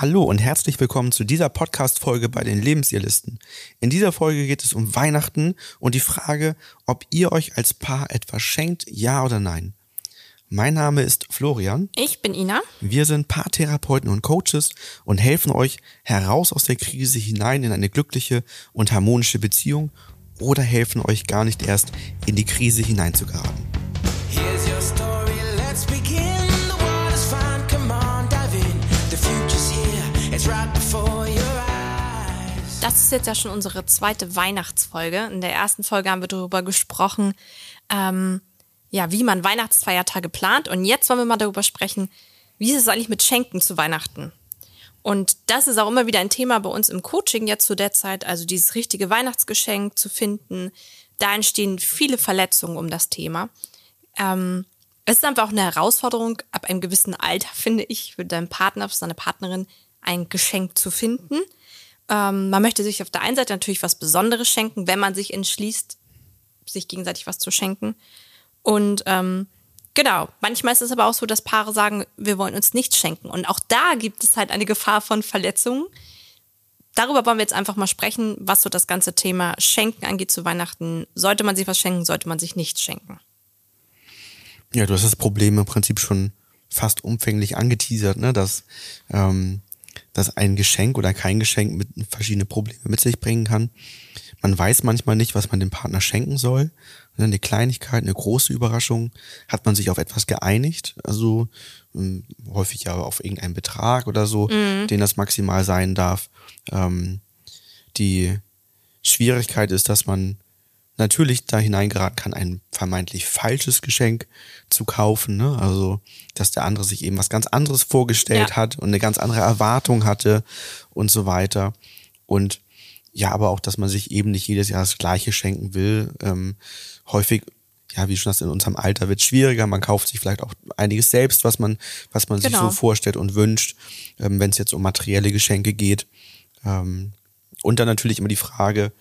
Hallo und herzlich willkommen zu dieser Podcast-Folge bei den Lebensirlisten. In dieser Folge geht es um Weihnachten und die Frage, ob ihr euch als Paar etwas schenkt, ja oder nein. Mein Name ist Florian. Ich bin Ina. Wir sind Paartherapeuten und Coaches und helfen euch heraus aus der Krise hinein in eine glückliche und harmonische Beziehung oder helfen euch gar nicht erst in die Krise hineinzugeraten. Das ist jetzt ja schon unsere zweite Weihnachtsfolge. In der ersten Folge haben wir darüber gesprochen, ähm, ja, wie man Weihnachtsfeiertage plant. Und jetzt wollen wir mal darüber sprechen, wie ist es eigentlich mit Schenken zu Weihnachten? Und das ist auch immer wieder ein Thema bei uns im Coaching jetzt zu der Zeit, also dieses richtige Weihnachtsgeschenk zu finden. Da entstehen viele Verletzungen um das Thema. Ähm, es ist einfach auch eine Herausforderung, ab einem gewissen Alter, finde ich, für deinen Partner, für seine Partnerin ein Geschenk zu finden. Ähm, man möchte sich auf der einen Seite natürlich was Besonderes schenken, wenn man sich entschließt, sich gegenseitig was zu schenken. Und ähm, genau, manchmal ist es aber auch so, dass Paare sagen, wir wollen uns nichts schenken. Und auch da gibt es halt eine Gefahr von Verletzungen. Darüber wollen wir jetzt einfach mal sprechen, was so das ganze Thema Schenken angeht zu Weihnachten. Sollte man sich was schenken, sollte man sich nichts schenken. Ja, du hast das Problem im Prinzip schon fast umfänglich angeteasert, ne? dass, ähm, dass ein Geschenk oder kein Geschenk mit verschiedene Probleme mit sich bringen kann. Man weiß manchmal nicht, was man dem Partner schenken soll. Ne, Eine Kleinigkeit, eine große Überraschung. Hat man sich auf etwas geeinigt? Also ähm, häufig ja auf irgendeinen Betrag oder so, den das maximal sein darf. Ähm, die Schwierigkeit ist, dass man natürlich da hineingeraten kann, ein vermeintlich falsches Geschenk zu kaufen. Ne? Also, dass der andere sich eben was ganz anderes vorgestellt Ja. hat und eine ganz andere Erwartung hatte und so weiter. Und ja, aber auch, dass man sich eben nicht jedes Jahr das Gleiche schenken will. Ähm, häufig, ja, wie schon das in unserem Alter wird schwieriger. Man kauft sich vielleicht auch einiges selbst, was man, was man sich Genau. so vorstellt und wünscht, ähm, wenn es jetzt um materielle Geschenke geht. Ähm, und dann natürlich immer die Frage,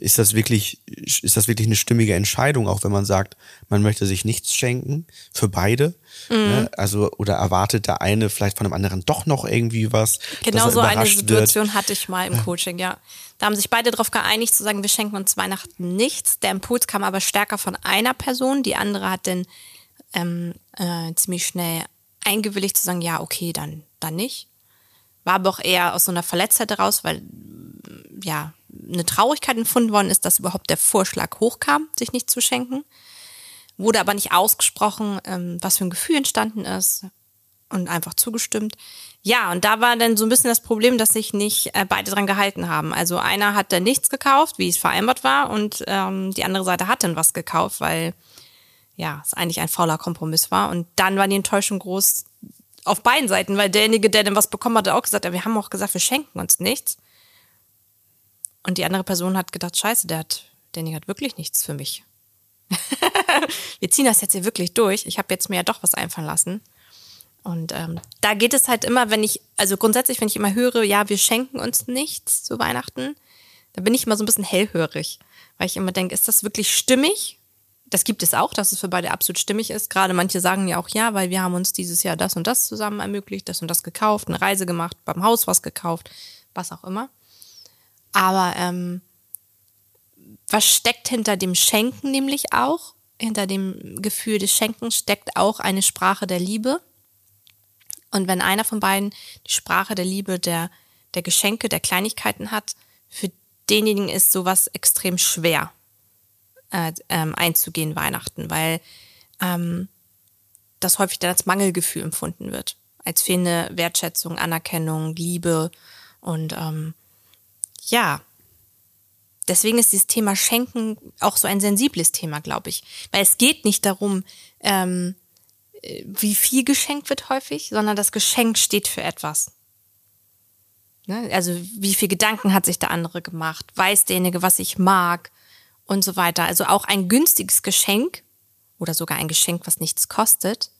ist das wirklich, ist das wirklich eine stimmige Entscheidung, auch wenn man sagt, man möchte sich nichts schenken für beide? Mhm. Ne? Also, oder erwartet der eine vielleicht von dem anderen doch noch irgendwie was? Genau so eine Situation hatte ich mal im Coaching, ja. Da haben sich beide darauf geeinigt zu sagen, wir schenken uns Weihnachten nichts. Der Impuls kam aber stärker von einer Person. Die andere hat dann ähm, äh, ziemlich schnell eingewilligt zu sagen, ja, okay, dann, dann nicht. War aber auch eher aus so einer Verletztheit heraus, weil mm, ja eine Traurigkeit empfunden worden ist, dass überhaupt der Vorschlag hochkam, sich nicht zu schenken. Wurde aber nicht ausgesprochen, ähm, was für ein Gefühl entstanden ist und einfach zugestimmt. Ja, und da war dann so ein bisschen das Problem, dass sich nicht äh, beide dran gehalten haben. Also einer hat dann nichts gekauft, wie es vereinbart war, und ähm, die andere Seite hat dann was gekauft, weil ja, es eigentlich ein fauler Kompromiss war. Und dann war die Enttäuschung groß auf beiden Seiten, weil derjenige, der dann was bekommen hat, hat auch gesagt, ja, wir haben auch gesagt, wir schenken uns nichts. Und die andere Person hat gedacht, scheiße, der hat, derjenige hat wirklich nichts für mich. wir ziehen das jetzt hier wirklich durch. Ich habe jetzt mir ja doch was einfallen lassen. Und ähm, da geht es halt immer, wenn ich, also grundsätzlich, wenn ich immer höre, ja, wir schenken uns nichts zu Weihnachten, da bin ich immer so ein bisschen hellhörig, weil ich immer denke, ist das wirklich stimmig? Das gibt es auch, dass es für beide absolut stimmig ist. Gerade manche sagen ja auch ja, weil wir haben uns dieses Jahr das und das zusammen ermöglicht, das und das gekauft, eine Reise gemacht, beim Haus was gekauft, was auch immer. Aber ähm, was steckt hinter dem Schenken nämlich auch? Hinter dem Gefühl des Schenkens steckt auch eine Sprache der Liebe. Und wenn einer von beiden die Sprache der Liebe, der, der Geschenke, der Kleinigkeiten hat, für denjenigen ist sowas extrem schwer äh, ähm, einzugehen Weihnachten, weil ähm, das häufig dann als Mangelgefühl empfunden wird. Als fehlende Wertschätzung, Anerkennung, Liebe und ähm, ja, deswegen ist dieses Thema Schenken auch so ein sensibles Thema, glaube ich. Weil es geht nicht darum, ähm, äh, wie viel geschenkt wird häufig, sondern das Geschenk steht für etwas. Ne? Also wie viel Gedanken hat sich der andere gemacht? Weiß derjenige, was ich mag? Und so weiter. Also auch ein günstiges Geschenk oder sogar ein Geschenk, was nichts kostet,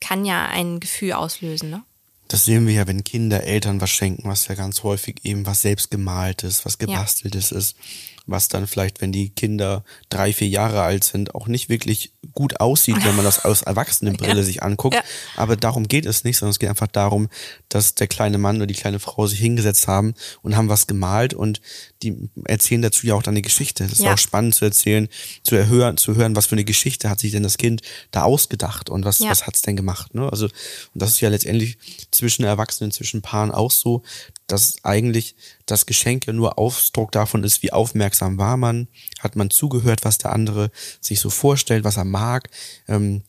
kann ja ein Gefühl auslösen. Ne? Das sehen wir ja, wenn Kinder Eltern was schenken, was ja ganz häufig eben was selbstgemaltes, was gebasteltes ist. Was dann vielleicht, wenn die Kinder drei, vier Jahre alt sind, auch nicht wirklich gut aussieht, wenn man das aus Erwachsenenbrille Ja. sich anguckt. Ja. Aber darum geht es nicht, sondern es geht einfach darum, dass der kleine Mann oder die kleine Frau sich hingesetzt haben und haben was gemalt und die erzählen dazu ja auch dann eine Geschichte. Das ist Ja. auch spannend zu erzählen, zu hören, zu hören, was für eine Geschichte hat sich denn das Kind da ausgedacht und was, was hat's denn gemacht. Ne? Also, und das ist ja letztendlich zwischen Erwachsenen, zwischen Paaren auch so, dass eigentlich das Geschenk ja nur Ausdruck davon ist, wie aufmerksam war man, hat man zugehört, was der andere sich so vorstellt, was er mag. Ähm,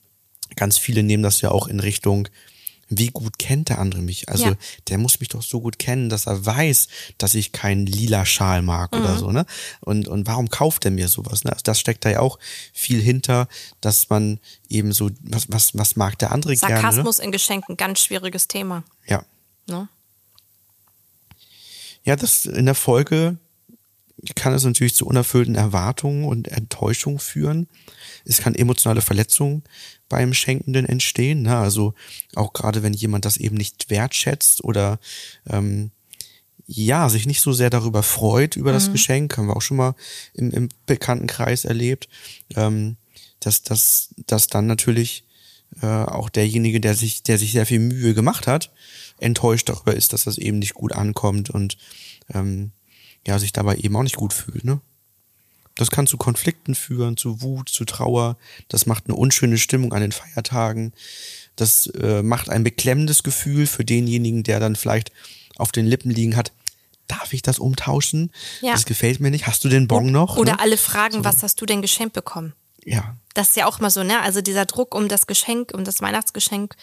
ganz viele nehmen das ja auch in Richtung, wie gut kennt der andere mich? Also Ja. der muss mich doch so gut kennen, dass er weiß, dass ich keinen lila Schal mag oder so, ne? Und, und warum kauft er mir sowas? Ne? Also das steckt da ja auch viel hinter, dass man eben so, was, was, was mag der andere gerne? Ne? Sarkasmus in Geschenken, ganz schwieriges Thema. Ja. Ne? Ja, das in der Folge kann es natürlich zu unerfüllten Erwartungen und Enttäuschungen führen. Es kann emotionale Verletzungen beim Schenkenden entstehen. Ne? Also auch gerade wenn jemand das eben nicht wertschätzt oder ähm, ja, sich nicht so sehr darüber freut, über das Geschenk, haben wir auch schon mal im, im Bekanntenkreis erlebt, ähm, dass, dass, dass dann natürlich äh, auch derjenige, der sich, der sich sehr viel Mühe gemacht hat, enttäuscht darüber ist, dass das eben nicht gut ankommt und ähm, ja, sich dabei eben auch nicht gut fühlt. Ne? Das kann zu Konflikten führen, zu Wut, zu Trauer. Das macht eine unschöne Stimmung an den Feiertagen. Das äh, macht ein beklemmendes Gefühl für denjenigen, der dann vielleicht auf den Lippen liegen hat. Darf ich das umtauschen? Ja. Das gefällt mir nicht. Hast du den Bon noch? Oder ne? alle fragen, was hast du denn geschenkt bekommen? Ja, Das ist ja auch mal so, ne? Also dieser Druck um das Geschenk, um das Weihnachtsgeschenk.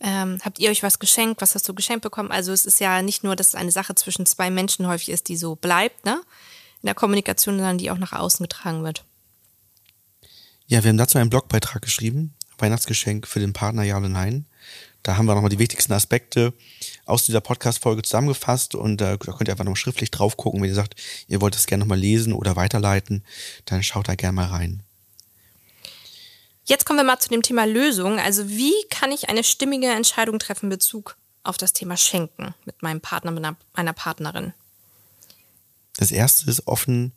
Ähm, habt ihr euch was geschenkt? Was hast du geschenkt bekommen? Also es ist ja nicht nur, dass es eine Sache zwischen zwei Menschen häufig ist, die so bleibt, ne? In der Kommunikation, sondern die auch nach außen getragen wird. Ja, wir haben dazu einen Blogbeitrag geschrieben, Weihnachtsgeschenk für den Partner Ja oder Nein. Da haben wir nochmal die wichtigsten Aspekte aus dieser Podcast-Folge zusammengefasst und äh, da könnt ihr einfach nochmal schriftlich drauf gucken, wenn ihr sagt, ihr wollt das gerne nochmal lesen oder weiterleiten, dann schaut da gerne mal rein. Jetzt kommen wir mal zu dem Thema Lösung. Also wie kann ich eine stimmige Entscheidung treffen in Bezug auf das Thema Schenken mit meinem Partner, mit einer, meiner Partnerin? Das erste ist offen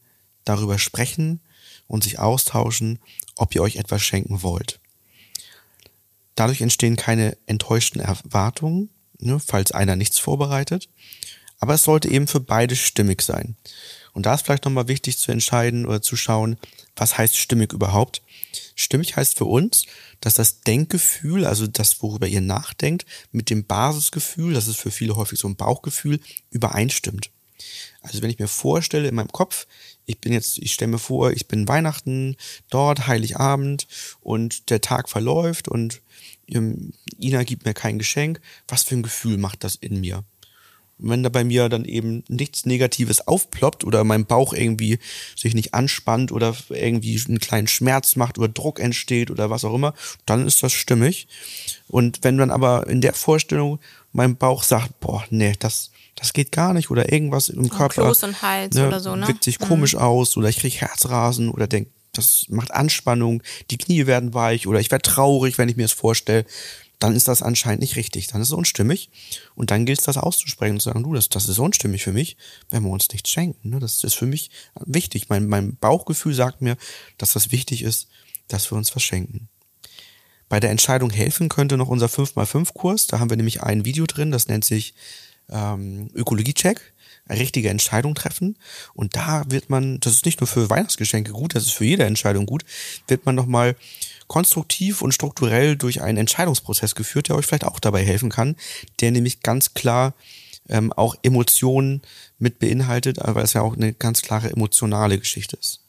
darüber sprechen und sich austauschen, ob ihr euch etwas schenken wollt. Dadurch entstehen keine enttäuschten Erwartungen, ne, falls einer nichts vorbereitet. Aber es sollte eben für beide stimmig sein. Und da ist vielleicht nochmal wichtig zu entscheiden oder zu schauen, was heißt stimmig überhaupt? Stimmig heißt für uns, dass das Denkgefühl, also das, worüber ihr nachdenkt, mit dem Basisgefühl, das ist für viele häufig so ein Bauchgefühl, übereinstimmt. Also wenn ich mir vorstelle in meinem Kopf, ich bin jetzt, ich stelle mir vor, ich bin Weihnachten dort, Heiligabend und der Tag verläuft und ähm, Ina gibt mir kein Geschenk, was für ein Gefühl macht das in mir? Wenn da bei mir dann eben nichts Negatives aufploppt oder mein Bauch irgendwie sich nicht anspannt oder irgendwie einen kleinen Schmerz macht oder Druck entsteht oder was auch immer, dann ist das stimmig. Und wenn dann aber in der Vorstellung mein Bauch sagt, boah, nee, das, das geht gar nicht oder irgendwas im Körper Kloß und Hals oder so, ne? wirkt sich komisch aus oder ich kriege Herzrasen oder denk, das macht Anspannung, die Knie werden weich oder ich werde traurig, wenn ich mir das vorstelle, dann ist das anscheinend nicht richtig, dann ist es unstimmig und dann gilt es das auszusprechen und zu sagen, du, das, das ist unstimmig für mich, wenn wir uns nichts schenken. Ne? Das ist für mich wichtig. Mein, mein Bauchgefühl sagt mir, dass das wichtig ist, dass wir uns was schenken. Bei der Entscheidung helfen könnte noch unser 5x5-Kurs. Da haben wir nämlich ein Video drin, das nennt sich ähm, Ökologie-Check. Richtige Entscheidung treffen. Und da wird man, das ist nicht nur für Weihnachtsgeschenke gut, das ist für jede Entscheidung gut, wird man nochmal konstruktiv und strukturell durch einen Entscheidungsprozess geführt, der euch vielleicht auch dabei helfen kann, der nämlich ganz klar ähm, auch Emotionen mit beinhaltet, weil es ja auch eine ganz klare emotionale Geschichte ist.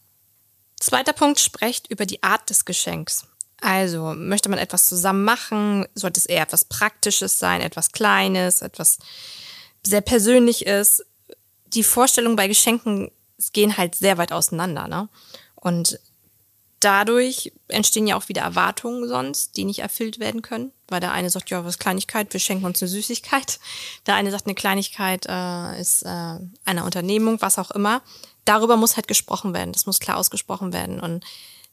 Zweiter Punkt, sprecht über die Art des Geschenks. Also, möchte man etwas zusammen machen? Sollte es eher etwas Praktisches sein, etwas Kleines, etwas sehr Persönliches? Die Vorstellungen bei Geschenken gehen halt sehr weit auseinander, ne? Und dadurch entstehen ja auch wieder Erwartungen sonst, die nicht erfüllt werden können, weil der eine sagt, ja, was Kleinigkeit, wir schenken uns eine Süßigkeit. Der eine sagt, eine Kleinigkeit äh, ist äh, eine Unternehmung, was auch immer. Darüber muss halt gesprochen werden, das muss klar ausgesprochen werden. Und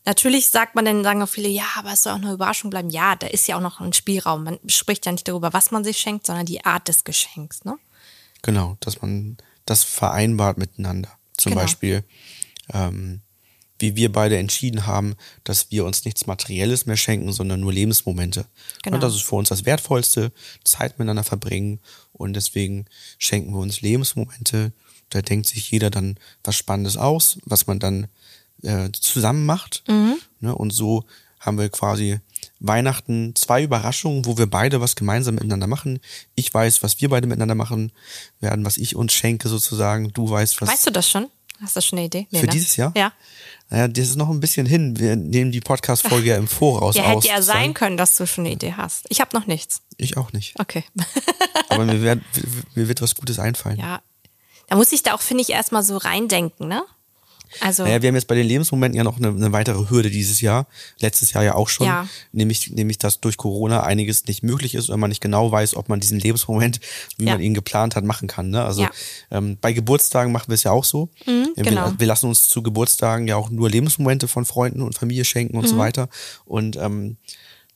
natürlich sagt man dann, sagen auch viele, ja, aber es soll auch eine Überraschung bleiben. Ja, da ist ja auch noch ein Spielraum. Man spricht ja nicht darüber, was man sich schenkt, sondern die Art des Geschenks, ne? Genau, dass man das vereinbart miteinander. Zum Genau. Beispiel, ähm, wie wir beide entschieden haben, dass wir uns nichts Materielles mehr schenken, sondern nur Lebensmomente. Genau. Und das ist für uns das Wertvollste, Zeit miteinander verbringen. Und deswegen schenken wir uns Lebensmomente. Da denkt sich jeder dann was Spannendes aus, was man dann äh, zusammen macht. Ne? Und so haben wir quasi Weihnachten zwei Überraschungen, wo wir beide was gemeinsam miteinander machen. Ich weiß, was wir beide miteinander machen werden, was ich uns schenke sozusagen. Du weißt, was Weißt du das schon? Hast du schon eine Idee? Nee, für ne? dieses Jahr. Ja. Naja, das ist noch ein bisschen hin. Wir nehmen die Podcast-Folge ja im Voraus Ja, aus. hätte ja sein sozusagen. können, dass du schon eine Idee hast. Ich habe noch nichts. Ich auch nicht. Okay. Aber mir, werd, mir wird was Gutes einfallen. ja. Da muss ich da auch, finde ich, erstmal so reindenken, ne? Also, Naja, wir haben jetzt bei den Lebensmomenten ja noch eine, eine weitere Hürde dieses Jahr. Letztes Jahr ja auch schon. Ja. Nämlich, nämlich, dass durch Corona einiges nicht möglich ist und man nicht genau weiß, ob man diesen Lebensmoment, wie Ja. man ihn geplant hat, machen kann. Ne? Also Ja. ähm, bei Geburtstagen machen wir es ja auch so. wir, genau. wir lassen uns zu Geburtstagen ja auch nur Lebensmomente von Freunden und Familie schenken und so Mhm. weiter. Und ähm,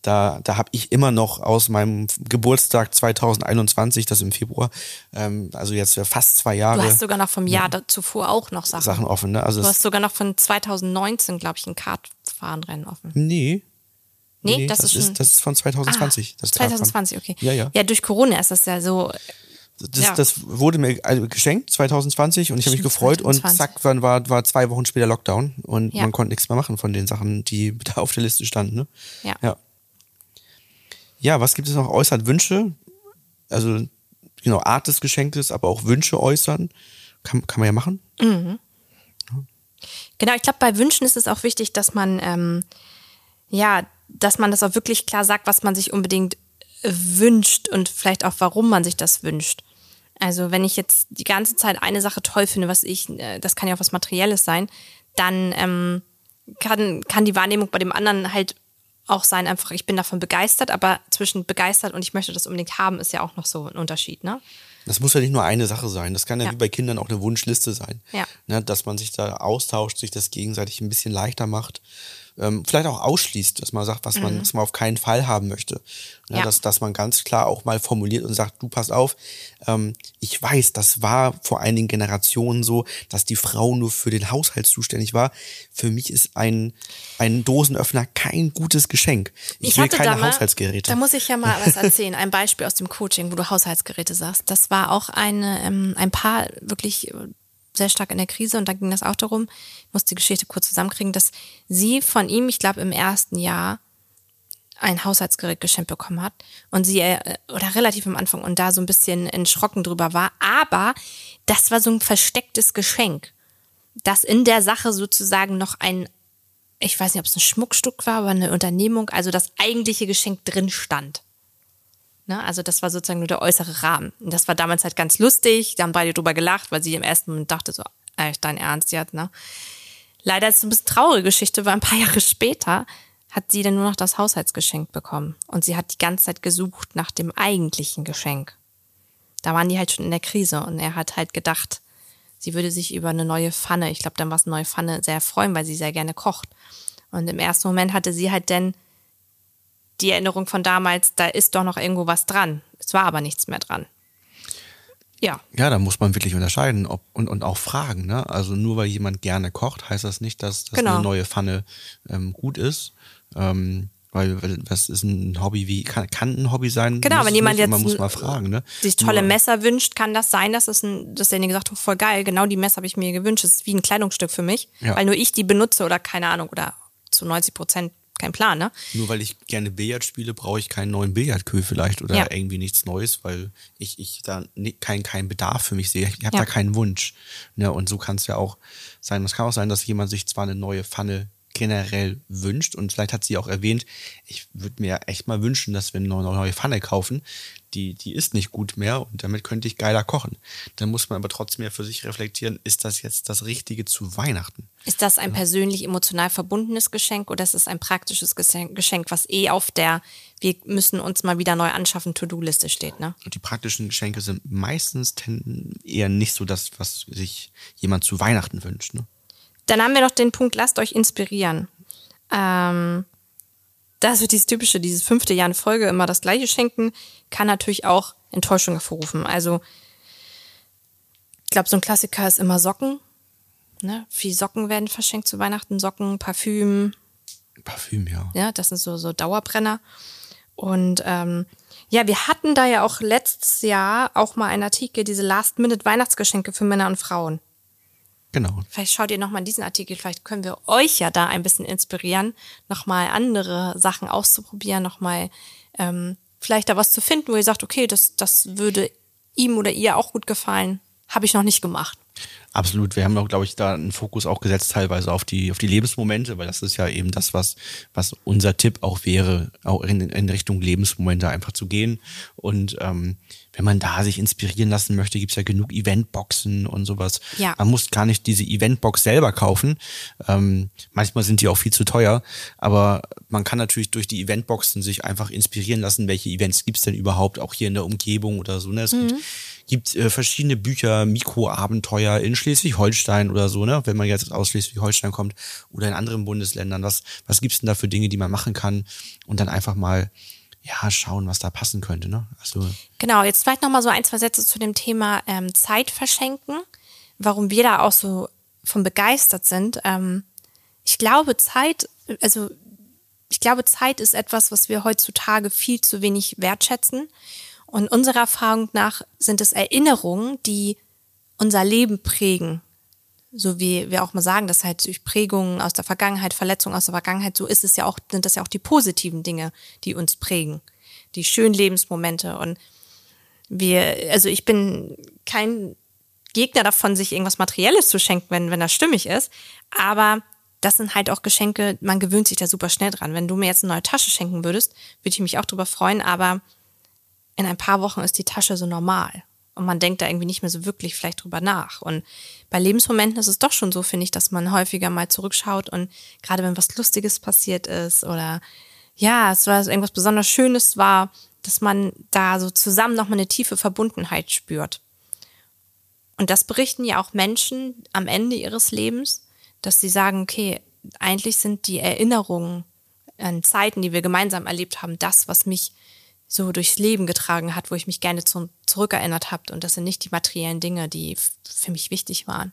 da, da habe ich immer noch aus meinem Geburtstag 2021, das im Februar, ähm, also jetzt fast zwei Jahre, du hast sogar noch vom Jahr da- zuvor auch noch Sachen. Sachen offen. Ne? Also Du hast sogar noch von 2019, glaube ich, ein Kartfahrenrennen offen. nee, Nee, das, ist schon. das ist von 2020. ah, das Kartfahren. 2020, okay. Ja, ja. Ja, durch Corona ist das ja so. Das, Ja. das wurde mir also geschenkt 2020 und ich habe mich gefreut 2020. und zack, dann war, war zwei Wochen später Lockdown und Ja. man konnte nichts mehr machen von den Sachen, die da auf der Liste standen. Ne? Ja. ja. Ja, was gibt es noch? Äußert Wünsche, also genau, Art des Geschenkes, aber auch Wünsche äußern. Kann, kann man ja machen. Genau, ich glaube, bei Wünschen ist es auch wichtig, dass man, ähm, ja, dass man das auch wirklich klar sagt, was man sich unbedingt wünscht und vielleicht auch, warum man sich das wünscht. Also wenn ich jetzt die ganze Zeit eine Sache toll finde, was ich, äh, das kann ja auch was Materielles sein, dann ähm, kann, kann die Wahrnehmung bei dem anderen halt auch sein, einfach, ich bin davon begeistert, aber zwischen begeistert und ich möchte das unbedingt haben, ist ja auch noch so ein Unterschied, ne? Das muss ja nicht nur eine Sache sein. Das kann ja, Ja. wie bei Kindern auch eine Wunschliste sein. Ja. Ne, dass man sich da austauscht, sich das gegenseitig ein bisschen leichter macht. Ähm, vielleicht auch ausschließt, dass man sagt, was man, was man auf keinen Fall haben möchte. Ne, Mhm. Ja. dass, dass man ganz klar auch mal formuliert und sagt, du pass auf, ähm, ich weiß, das war vor einigen Generationen so, dass die Frau nur für den Haushalt zuständig war. Für mich ist ein, ein Dosenöffner kein gutes Geschenk. Ich, will keine da mal- Haushaltsgeräte. Da muss ich ja mal was erzählen. Ein Beispiel aus dem Coaching, wo du Haushaltsgeräte sagst. Das war auch eine, ähm, ein Paar wirklich sehr stark in der Krise und da ging das auch darum, ich muss die Geschichte kurz zusammenkriegen, dass sie von ihm, ich glaube im ersten Jahr, ein Haushaltsgerät geschenkt bekommen hat und sie, äh, oder relativ am Anfang und da so ein bisschen erschrocken drüber war, aber das war so ein verstecktes Geschenk, dass in der Sache sozusagen noch ein ich weiß nicht, ob es ein Schmuckstück war, aber eine Unternehmung, also das eigentliche Geschenk drin stand. Ne? Also das war sozusagen nur der äußere Rahmen. Und das war damals halt ganz lustig, da haben beide drüber gelacht, weil sie im ersten Moment dachte so, echt dein Ernst jetzt, ne? Leider ist es ein bisschen traurige Geschichte, weil ein paar Jahre später hat sie dann nur noch das Haushaltsgeschenk bekommen. Und sie hat die ganze Zeit gesucht nach dem eigentlichen Geschenk. Da waren die halt schon in der Krise und er hat halt gedacht, sie würde sich über eine neue Pfanne, ich glaube, dann war es eine neue Pfanne, sehr freuen, weil sie sehr gerne kocht. Und im ersten Moment hatte sie halt dann die Erinnerung von damals, da ist doch noch irgendwo was dran. Es war aber nichts mehr dran. Ja, Ja, da muss man wirklich unterscheiden ob, und, und auch fragen. Ne? Also nur weil jemand gerne kocht, heißt das nicht, dass, dass Genau. eine neue Pfanne ähm, gut ist. Ähm, weil das ist ein Hobby wie, kann, kann ein Hobby sein. Genau, wenn jemand nicht, jetzt Man muss mal fragen. Ne? sich tolle Nur- Messer wünscht, kann das sein, dass es ein, dass derjenige sagt, oh, voll geil, genau die Messer habe ich mir gewünscht. Das ist wie ein Kleidungsstück für mich, Ja. weil nur ich die benutze oder keine Ahnung oder zu 90 Prozent kein Plan, ne? Nur weil ich gerne Billard spiele, brauche ich keinen neuen Billardkö vielleicht oder Ja. irgendwie nichts Neues, weil ich, ich da keinen keinen Bedarf für mich sehe. Ich habe Ja. da keinen Wunsch. Ne? Und so kann es ja auch sein. Es kann auch sein, dass jemand sich zwar eine neue Pfanne generell wünscht und vielleicht hat sie auch erwähnt, ich würde mir echt mal wünschen, dass wir eine neue Pfanne kaufen. Die, die ist nicht gut mehr und damit könnte ich geiler kochen. Dann muss man aber trotzdem ja für sich reflektieren, ist das jetzt das Richtige zu Weihnachten? Ist das ein persönlich emotional verbundenes Geschenk oder ist es ein praktisches Geschenk, was eh auf der wir müssen uns mal wieder neu anschaffen To-Do-Liste steht, ne? Und die praktischen Geschenke sind meistens ten- eher nicht so das, was sich jemand zu Weihnachten wünscht. Ne? Dann haben wir noch den Punkt, lasst euch inspirieren. Ähm, das wird dieses typische, dieses fünfte Jahr in Folge immer das gleiche schenken, kann natürlich auch Enttäuschung hervorrufen. Also, ich glaube, so ein Klassiker ist immer Socken. Ne? Viel Socken werden verschenkt zu Weihnachten, Socken, Parfüm, Parfüm, ja. ja, das sind so, so Dauerbrenner. Und ähm, ja, wir hatten da ja auch letztes Jahr auch mal einen Artikel, diese Last-Minute-Weihnachtsgeschenke für Männer und Frauen. Genau. Vielleicht schaut ihr nochmal diesen Artikel, vielleicht können wir euch ja da ein bisschen inspirieren, nochmal andere Sachen auszuprobieren, nochmal ähm, vielleicht da was zu finden, wo ihr sagt, okay, das, das würde ihm oder ihr auch gut gefallen. Habe ich noch nicht gemacht. Absolut. Wir haben auch, glaube ich, da einen Fokus auch gesetzt, teilweise auf die, auf die Lebensmomente, weil das ist ja eben das, was, was unser Tipp auch wäre, auch in, in Richtung Lebensmomente einfach zu gehen. Und ähm, wenn man da sich inspirieren lassen möchte, gibt's ja genug Eventboxen und sowas. Ja. Man muss gar nicht diese Eventbox selber kaufen. Ähm, manchmal sind die auch viel zu teuer, aber man kann natürlich durch die Eventboxen sich einfach inspirieren lassen, welche Events gibt's denn überhaupt auch hier in der Umgebung oder so. Ne? Es gibt gibt äh, verschiedene Bücher, Mikroabenteuer in Schleswig-Holstein oder so, ne? Wenn man jetzt aus Schleswig-Holstein kommt oder in anderen Bundesländern. Was, was gibt's denn da für Dinge, die man machen kann? Und dann einfach mal, ja, schauen, was da passen könnte, ne? Also, Genau, jetzt vielleicht nochmal so ein, zwei Sätze zu dem Thema ähm, Zeit verschenken, warum wir da auch so von begeistert sind. Ähm, ich glaube, Zeit, also ich glaube, Zeit ist etwas, was wir heutzutage viel zu wenig wertschätzen. Und unserer Erfahrung nach sind es Erinnerungen, die unser Leben prägen. So wie wir auch mal sagen, dass halt durch Prägungen aus der Vergangenheit, Verletzungen aus der Vergangenheit, so ist es ja auch, sind das ja auch die positiven Dinge, die uns prägen. Die schönen Lebensmomente. Und wir, also ich bin kein Gegner davon, sich irgendwas Materielles zu schenken, wenn, wenn das stimmig ist. Aber das sind halt auch Geschenke, man gewöhnt sich da super schnell dran. Wenn du mir jetzt eine neue Tasche schenken würdest, würde ich mich auch drüber freuen, aber in ein paar Wochen ist die Tasche so normal. Und man denkt da irgendwie nicht mehr so wirklich vielleicht drüber nach. Und bei Lebensmomenten ist es doch schon so, finde ich, dass man häufiger mal zurückschaut und gerade wenn was Lustiges passiert ist oder ja, es war irgendwas besonders Schönes war, dass man da so zusammen nochmal eine tiefe Verbundenheit spürt. Und das berichten ja auch Menschen am Ende ihres Lebens, dass sie sagen, okay, eigentlich sind die Erinnerungen an Zeiten, die wir gemeinsam erlebt haben, das, was mich so durchs Leben getragen hat, wo ich mich gerne zu, zurückerinnert habe. Und das sind nicht die materiellen Dinge, die für mich wichtig waren.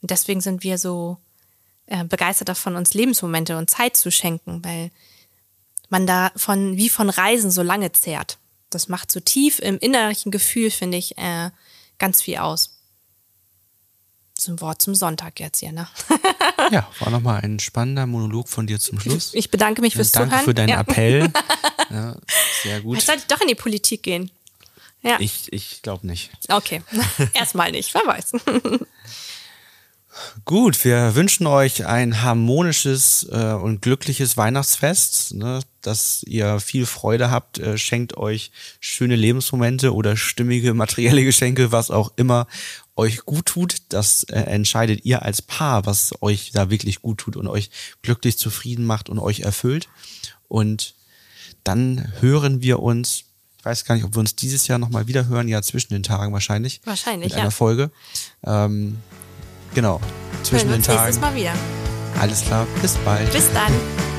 Und deswegen sind wir so äh, begeistert davon, uns Lebensmomente und Zeit zu schenken, weil man da von, wie von Reisen so lange zehrt. Das macht so tief im innerlichen Gefühl, finde ich, äh, ganz viel aus. Zum Wort zum Sonntag jetzt hier, ne? ja, war nochmal ein spannender Monolog von dir zum Schluss. Ich bedanke mich fürs Danke Zuhören. für deinen ja. Appell. Ja, sehr gut. Vielleicht sollte ich doch in die Politik gehen. Ja. Ich, ich glaube nicht. Okay. Erstmal nicht, wer weiß. Gut, wir wünschen euch ein harmonisches äh, und glückliches Weihnachtsfest, ne, dass ihr viel Freude habt. Äh, schenkt euch schöne Lebensmomente oder stimmige materielle Geschenke, was auch immer euch gut tut. Das äh, entscheidet ihr als Paar, was euch da wirklich gut tut und euch glücklich zufrieden macht und euch erfüllt. Und dann hören wir uns. Ich weiß gar nicht, ob wir uns dieses Jahr nochmal wieder hören, ja, zwischen den Tagen wahrscheinlich. Wahrscheinlich, Mit ja. einer Folge. Ähm, genau. Zwischen Hören wir den uns nächstes Tagen. Mal wieder. Alles klar. Bis bald. Bis dann.